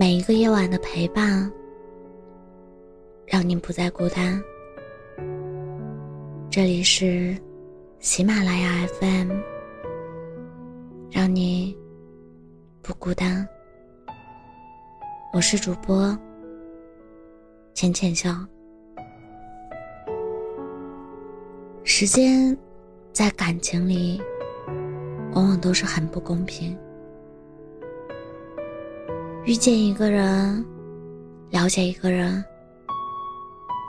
每一个夜晚的陪伴，让你不再孤单。这里是喜马拉雅 FM，让你不孤单。我是主播浅浅笑。时间在感情里，往往都是很不公平。遇见一个人，了解一个人，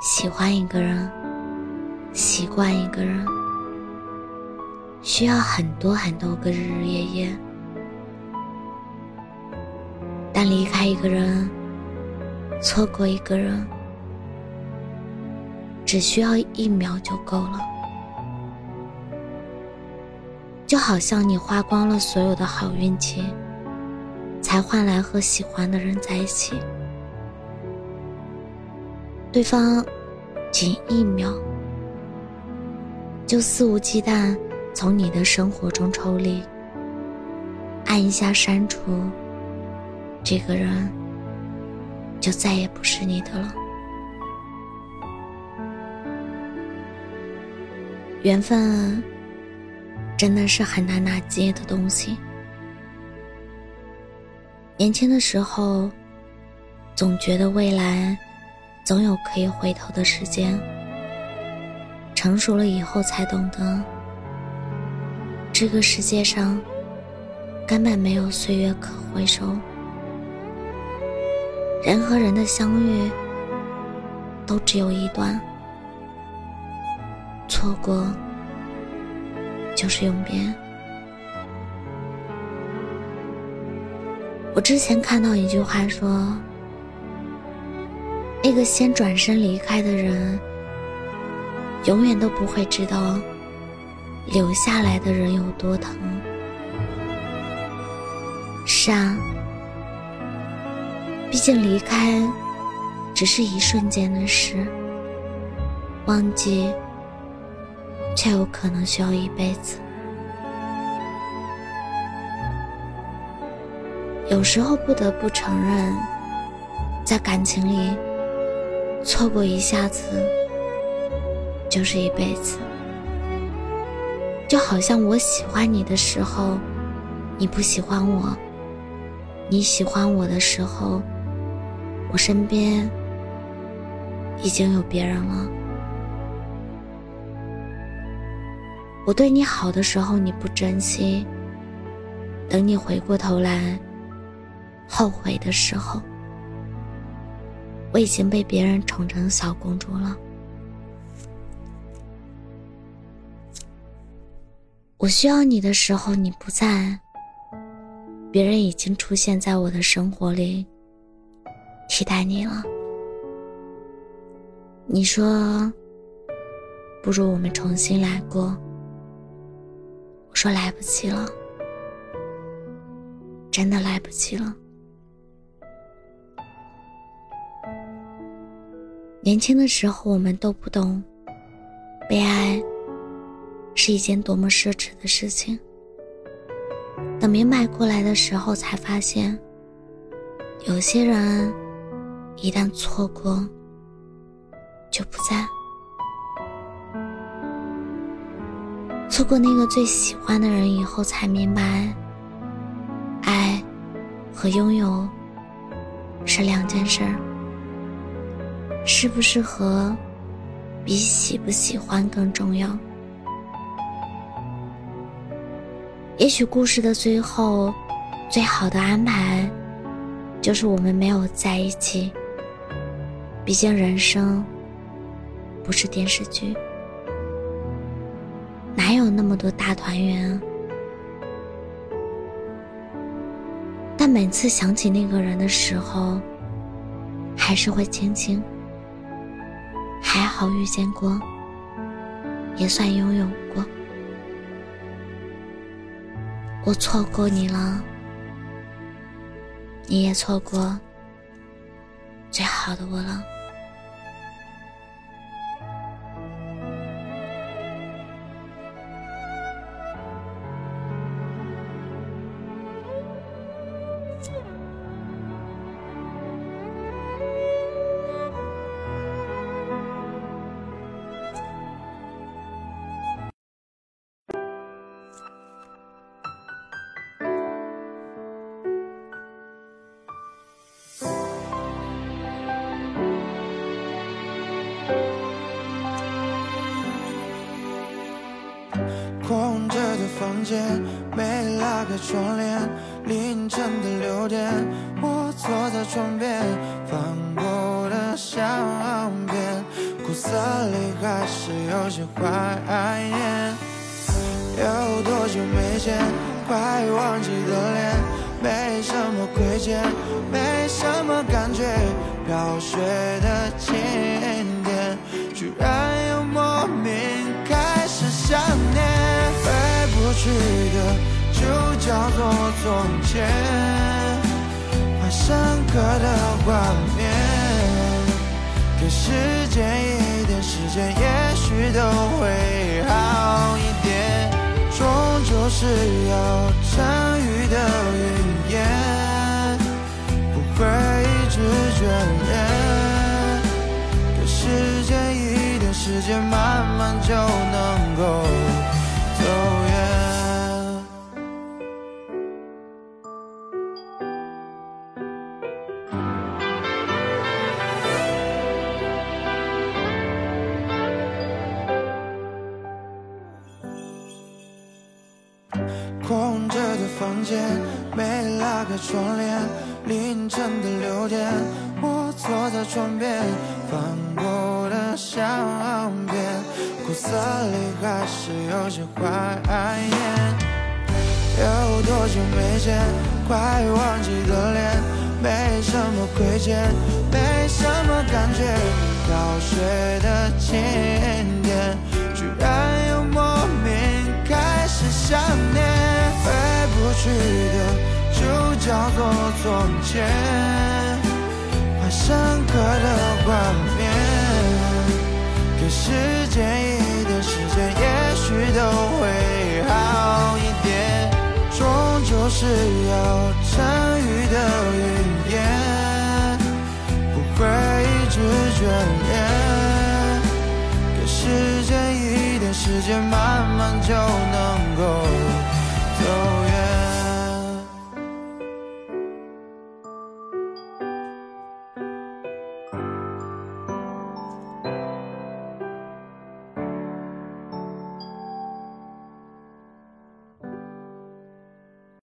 喜欢一个人，习惯一个人，需要很多很多个日日夜夜。但离开一个人，错过一个人，只需要一秒就够了。就好像你花光了所有的好运气。才换来和喜欢的人在一起，对方仅一秒就肆无忌惮从你的生活中抽离，按一下删除，这个人就再也不是你的了。缘分真的是很难拿捏的东西。年轻的时候，总觉得未来总有可以回头的时间。成熟了以后，才懂得这个世界上根本没有岁月可回收。人和人的相遇都只有一段，错过就是永别。我之前看到一句话说：“那个先转身离开的人，永远都不会知道留下来的人有多疼。”是啊，毕竟离开只是一瞬间的事，忘记却有可能需要一辈子。有时候不得不承认，在感情里，错过一下子就是一辈子。就好像我喜欢你的时候，你不喜欢我；你喜欢我的时候，我身边已经有别人了。我对你好的时候你不珍惜，等你回过头来。后悔的时候，我已经被别人宠成小公主了。我需要你的时候你不在，别人已经出现在我的生活里，替代你了。你说，不如我们重新来过。我说来不及了，真的来不及了。年轻的时候，我们都不懂，被爱是一件多么奢侈的事情。等明白过来的时候，才发现，有些人一旦错过，就不在。错过那个最喜欢的人以后，才明白，爱和拥有是两件事儿。适不适合，比喜不喜欢更重要。也许故事的最后，最好的安排，就是我们没有在一起。毕竟人生不是电视剧，哪有那么多大团圆？但每次想起那个人的时候，还是会轻轻。还好遇见过，也算拥有过。我错过你了，你也错过最好的我了。间，没拉开窗帘，凌晨的六点，我坐在床边，翻过的相片，苦涩里还是有些怀念。有多久没见，快忘记的脸，没什么亏欠，没什么感觉，飘雪的晴天，居然又莫名开始想念。去的就叫做从前，很深刻的画面。给时间一点时间，也许都会好一点。终究是要成间，没拉开窗帘。凌晨的六点，我坐在窗边，翻过的相片，苦涩里还是有些怀念。有多久没见，快忘记的脸，没什么亏欠，没什么感觉，飘雪的晴天，居然又莫名开始想念。去的就叫做从前，很深刻的画面。给时间一点时间，也许都会好一点。终究是要成雨的云烟，不会一直眷恋。给时间一点时间，慢慢就能够。